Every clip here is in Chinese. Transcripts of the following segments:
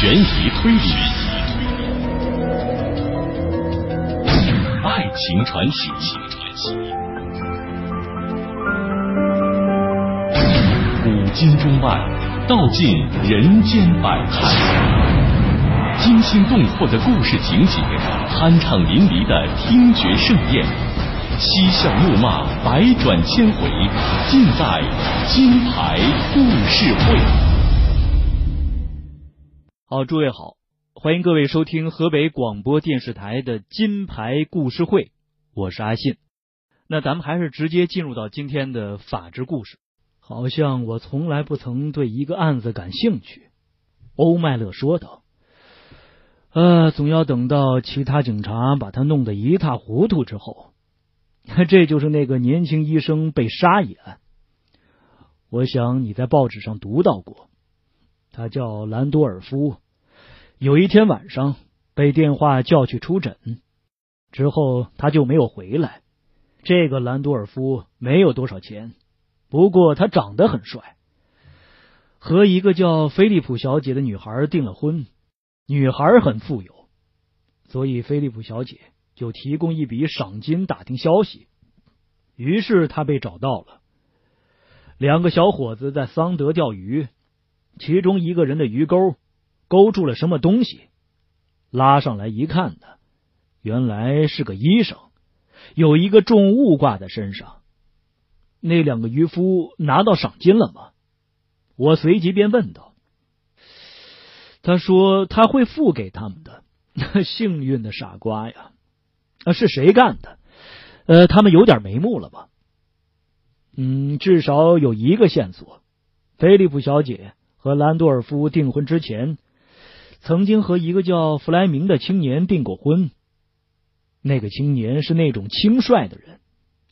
悬疑推理、爱情传奇、古今中外，道尽人间百态，惊心动魄的故事情节，酣畅淋漓的听觉盛宴，嬉笑怒骂，百转千回，尽在金牌故事会。好，诸位好，欢迎各位收听河北广播电视台的金牌故事会，我是阿信。那咱们还是直接进入到今天的法治故事。好像我从来不曾对一个案子感兴趣，欧麦勒说道。呃，总要等到其他警察把他弄得一塌糊涂之后。这就是那个年轻医生被杀一案。我想你在报纸上读到过。他叫兰多尔夫，有一天晚上被电话叫去出诊，之后他就没有回来。这个兰多尔夫没有多少钱，不过他长得很帅，和一个叫菲利普小姐的女孩订了婚。女孩很富有，所以菲利普小姐就提供一笔赏金打听消息。于是他被找到了，两个小伙子在桑德钓鱼。其中一个人的鱼钩勾住了什么东西，拉上来一看呢，原来是个医生，有一个重物挂在身上。那两个渔夫拿到赏金了吗？我随即便问道。他说他会付给他们的。幸运的傻瓜呀！啊，是谁干的？呃，他们有点眉目了吧？嗯，至少有一个线索，菲利普小姐。和兰多尔夫订婚之前，曾经和一个叫弗莱明的青年订过婚。那个青年是那种轻率的人，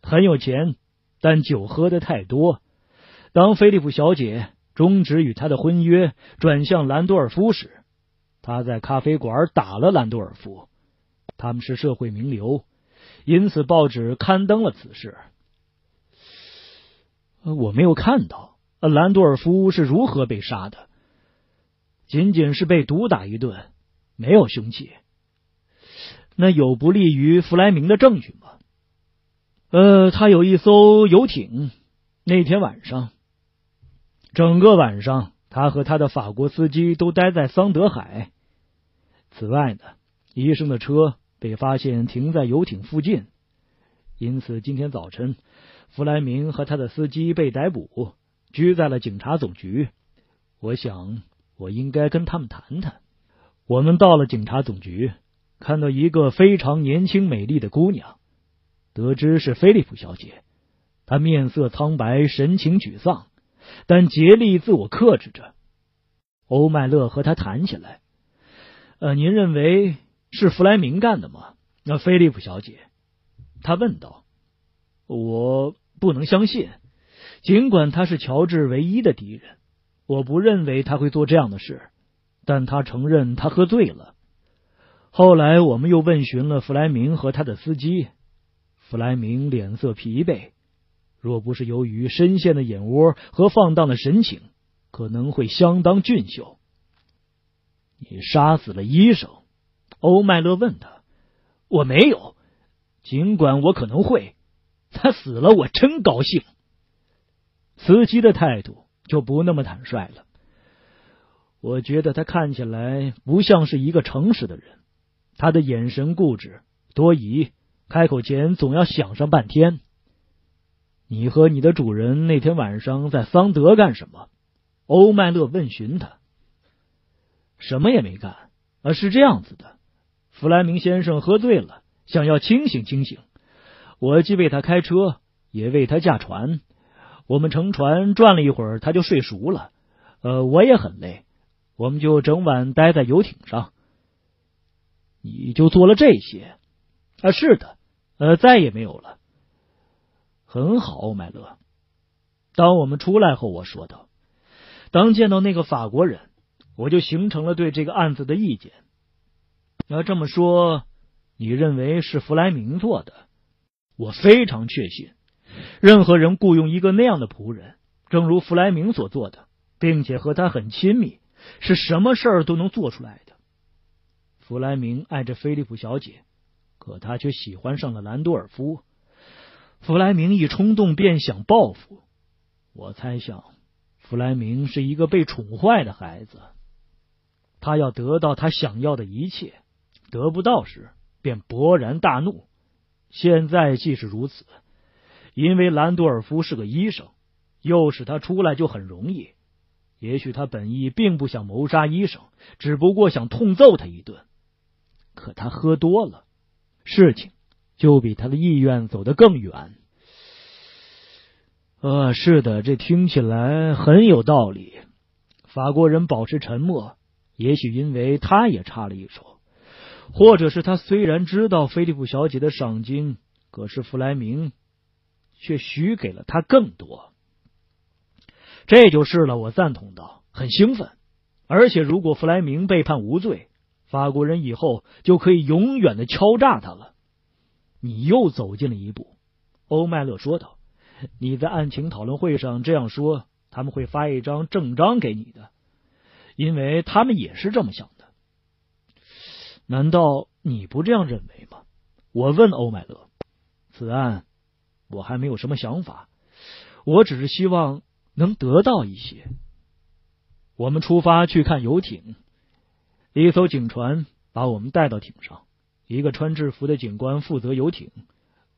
很有钱，但酒喝的太多。当菲利普小姐终止与他的婚约，转向兰多尔夫时，他在咖啡馆打了兰多尔夫。他们是社会名流，因此报纸刊登了此事。我没有看到。兰多尔夫是如何被杀的？仅仅是被毒打一顿，没有凶器。那有不利于弗莱明的证据吗？呃，他有一艘游艇。那天晚上，整个晚上，他和他的法国司机都待在桑德海。此外呢，医生的车被发现停在游艇附近，因此今天早晨，弗莱明和他的司机被逮捕。拘在了警察总局，我想我应该跟他们谈谈。我们到了警察总局，看到一个非常年轻美丽的姑娘，得知是菲利普小姐。她面色苍白，神情沮丧，但竭力自我克制着。欧麦勒和她谈起来。呃，您认为是弗莱明干的吗？那菲利普小姐，他问道。我不能相信。尽管他是乔治唯一的敌人，我不认为他会做这样的事。但他承认他喝醉了。后来我们又问询了弗莱明和他的司机，弗莱明脸色疲惫，若不是由于深陷的眼窝和放荡的神情，可能会相当俊秀。你杀死了医生？欧麦勒问他。我没有，尽管我可能会。他死了，我真高兴。司机的态度就不那么坦率了。我觉得他看起来不像是一个诚实的人，他的眼神固执多疑，开口前总要想上半天。你和你的主人那天晚上在桑德干什么？欧麦勒问询他。什么也没干，而是这样子的。弗莱明先生喝醉了，想要清醒清醒。我既为他开车，也为他驾船。我们乘船转了一会儿，他就睡熟了。呃，我也很累，我们就整晚待在游艇上。你就做了这些？啊，是的。呃，再也没有了。很好，欧麦勒。当我们出来后，我说道：“当见到那个法国人，我就形成了对这个案子的意见。要这么说，你认为是弗莱明做的？我非常确信。”任何人雇佣一个那样的仆人，正如弗莱明所做的，并且和他很亲密，是什么事儿都能做出来的。弗莱明爱着菲利普小姐，可他却喜欢上了兰多尔夫。弗莱明一冲动便想报复。我猜想，弗莱明是一个被宠坏的孩子，他要得到他想要的一切，得不到时便勃然大怒。现在既是如此，因为兰多尔夫是个医生，诱使他出来就很容易。也许他本意并不想谋杀医生，只不过想痛揍他一顿。可他喝多了，事情就比他的意愿走得更远。呃，是的，这听起来很有道理。法国人保持沉默，也许因为他也插了一手，或者是他虽然知道菲利普小姐的赏金，可是弗莱明却许给了他更多。这就是了，我赞同道，很兴奋。而且，如果弗莱明被判无罪，法国人以后就可以永远的敲诈他了。你又走近了一步，欧麦勒说道。你在案情讨论会上这样说，他们会发一张证章给你的，因为他们也是这么想的。难道你不这样认为吗？我问欧麦勒。此案我还没有什么想法，我只是希望能得到一些。我们出发去看游艇，一艘警船把我们带到艇上，一个穿制服的警官负责游艇，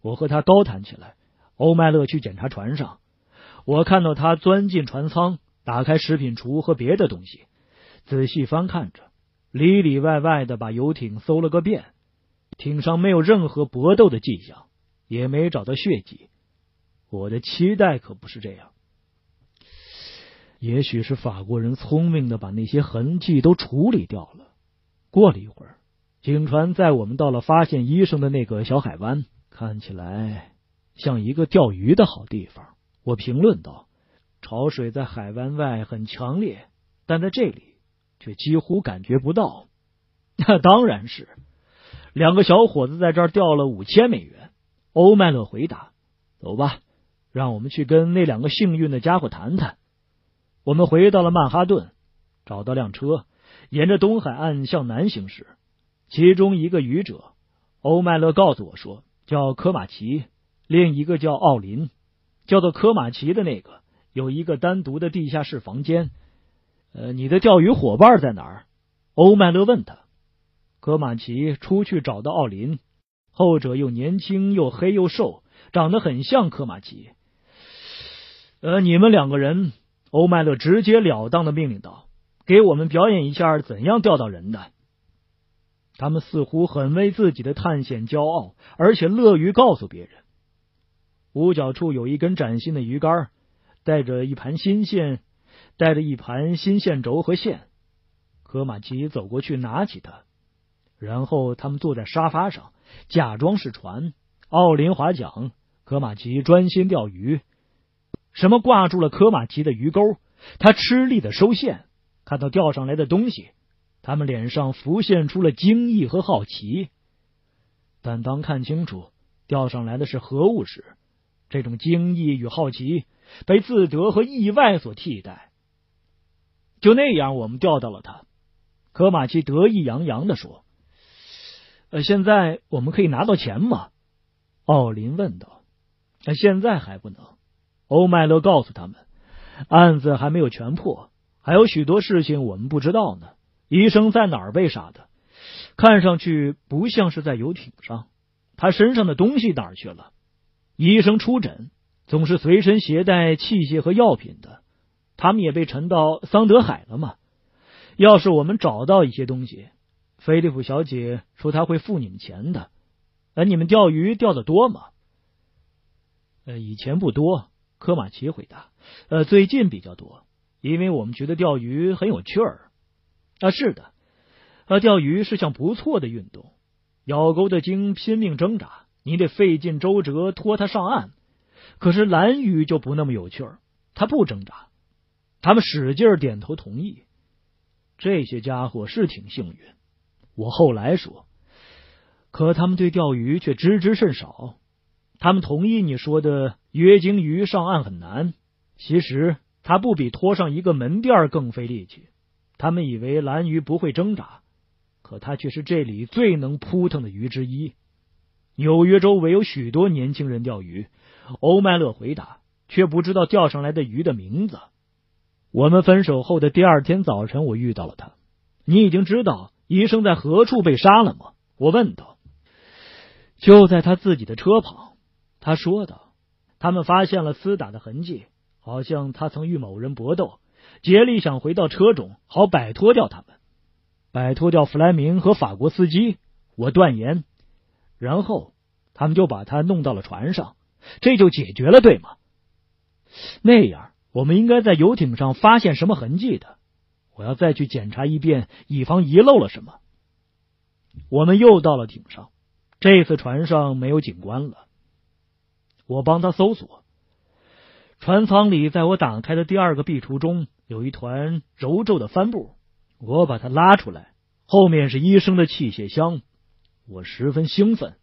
我和他高谈起来。欧麦勒去检查船上，我看到他钻进船舱，打开食品橱和别的东西，仔细翻看着，里里外外的把游艇搜了个遍。艇上没有任何搏斗的迹象，也没找到血迹。我的期待可不是这样。也许是法国人聪明的把那些痕迹都处理掉了。过了一会儿，警船载我们到了发现医生的那个小海湾，看起来。像一个钓鱼的好地方，我评论道：“潮水在海湾外很强烈，但在这里却几乎感觉不到。”那当然是，两个小伙子在这儿钓了五千美元。欧麦勒回答：“走吧，让我们去跟那两个幸运的家伙谈谈。”我们回到了曼哈顿，找到辆车，沿着东海岸向南行驶。其中一个渔者，欧麦勒告诉我说，叫科马奇。另一个叫奥林，叫做科马奇的那个有一个单独的地下室房间。呃，你的钓鱼伙伴在哪儿？欧麦勒问他。科马奇出去找到奥林，后者又年轻又黑又瘦，长得很像科马奇。呃，你们两个人，欧麦勒直截了当的命令道：“给我们表演一下怎样钓到人的。”他们似乎很为自己的探险骄傲，而且乐于告诉别人。屋角处有一根崭新的鱼竿，带着一盘新线，带着一盘新线轴和线。科马奇走过去拿起它，然后他们坐在沙发上，假装是船。奥林华桨，科马奇专心钓鱼。什么挂住了科马奇的鱼钩？他吃力的收线，看到钓上来的东西，他们脸上浮现出了惊异和好奇。但当看清楚钓上来的是何物时，这种惊异与好奇被自得和意外所替代。就那样，我们钓到了他。科马奇得意洋洋的说：“呃，现在我们可以拿到钱吗？”奥林问道。“现在还不能。”欧麦勒告诉他们：“案子还没有全破，还有许多事情我们不知道呢。医生在哪儿被杀的？看上去不像是在游艇上。他身上的东西哪儿去了？”医生出诊总是随身携带器械和药品的，他们也被沉到桑德海了吗？要是我们找到一些东西，菲利普小姐说她会付你们钱的。呃，你们钓鱼钓的多吗？呃，以前不多。科马奇回答。呃，最近比较多，因为我们觉得钓鱼很有趣儿。啊，是的，啊，钓鱼是项不错的运动。咬钩的鲸拼命挣扎。你得费尽周折拖它上岸，可是蓝鱼就不那么有趣儿，他不挣扎。他们使劲点头同意。这些家伙是挺幸运，我后来说。可他们对钓鱼却知之甚少。他们同意你说的约鲸鱼上岸很难，其实它不比拖上一个门店更费力气。他们以为蓝鱼不会挣扎，可它却是这里最能扑腾的鱼之一。纽约周围有许多年轻人钓鱼，欧麦勒回答，却不知道钓上来的鱼的名字。我们分手后的第二天早晨，我遇到了他。你已经知道医生在何处被杀了吗？我问道。就在他自己的车旁，他说道。他们发现了厮打的痕迹，好像他曾与某人搏斗。竭力想回到车中，好摆脱掉他们，摆脱掉弗莱明和法国司机。我断言，然后他们就把他弄到了船上，这就解决了，对吗？那样，我们应该在游艇上发现什么痕迹的。我要再去检查一遍，以防遗漏了什么。我们又到了艇上，这次船上没有警官了。我帮他搜索，船舱里，在我打开的第二个壁橱中。有一团揉皱的帆布，我把它拉出来，后面是医生的器械箱。我十分兴奋。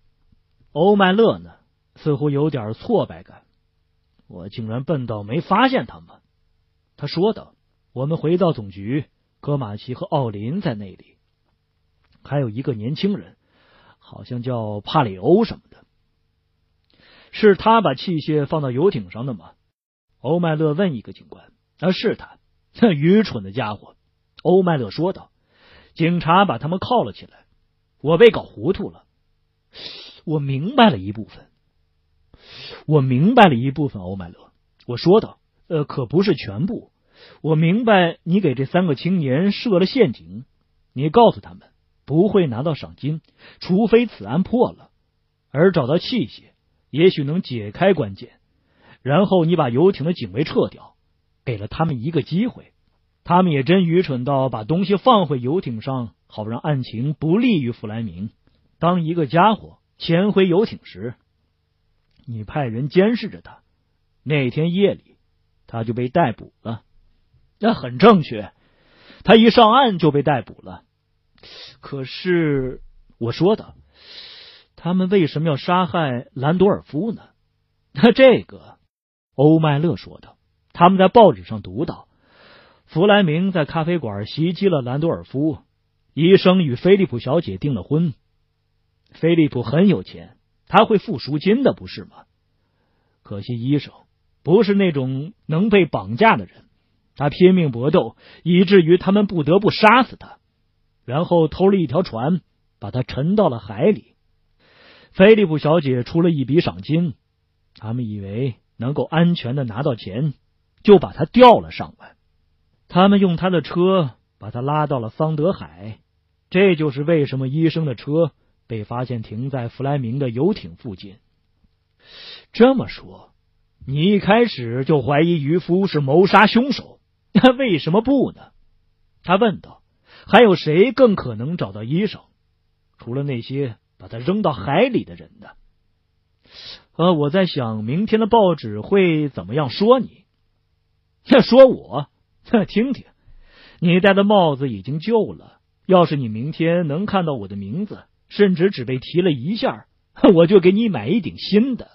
欧麦勒呢，似乎有点挫败感。我竟然笨到没发现他们。他说道：“我们回到总局，科马奇和奥林在那里，还有一个年轻人，好像叫帕里欧什么的。是他把器械放到游艇上的吗？”欧麦勒问一个警官：“啊，是他。”那愚蠢的家伙，欧麦勒说道。警察把他们铐了起来。我被搞糊涂了。我明白了一部分。我明白了一部分，欧麦勒。我说道。呃，可不是全部。我明白你给这三个青年设了陷阱。你告诉他们不会拿到赏金，除非此案破了，而找到器械，也许能解开关键。然后你把游艇的警卫撤掉。给了他们一个机会，他们也真愚蠢到把东西放回游艇上，好让案情不利于弗莱明。当一个家伙潜回游艇时，你派人监视着他。那天夜里，他就被逮捕了。那很正确，他一上岸就被逮捕了。可是我说的，他们为什么要杀害兰多尔夫呢？那这个，欧麦勒说的。他们在报纸上读到，弗莱明在咖啡馆袭击了兰多尔夫。医生与菲利普小姐订了婚。菲利普很有钱，他会付赎金的，不是吗？可惜医生不是那种能被绑架的人，他拼命搏斗，以至于他们不得不杀死他，然后偷了一条船，把他沉到了海里。菲利普小姐出了一笔赏金，他们以为能够安全的拿到钱。就把他吊了上来，他们用他的车把他拉到了桑德海，这就是为什么医生的车被发现停在弗莱明的游艇附近。这么说，你一开始就怀疑渔夫是谋杀凶手，那为什么不呢？他问道。还有谁更可能找到医生？除了那些把他扔到海里的人呢？呃，我在想，明天的报纸会怎么样说你？要说我，听听，你戴的帽子已经旧了。要是你明天能看到我的名字，甚至只被提了一下，我就给你买一顶新的。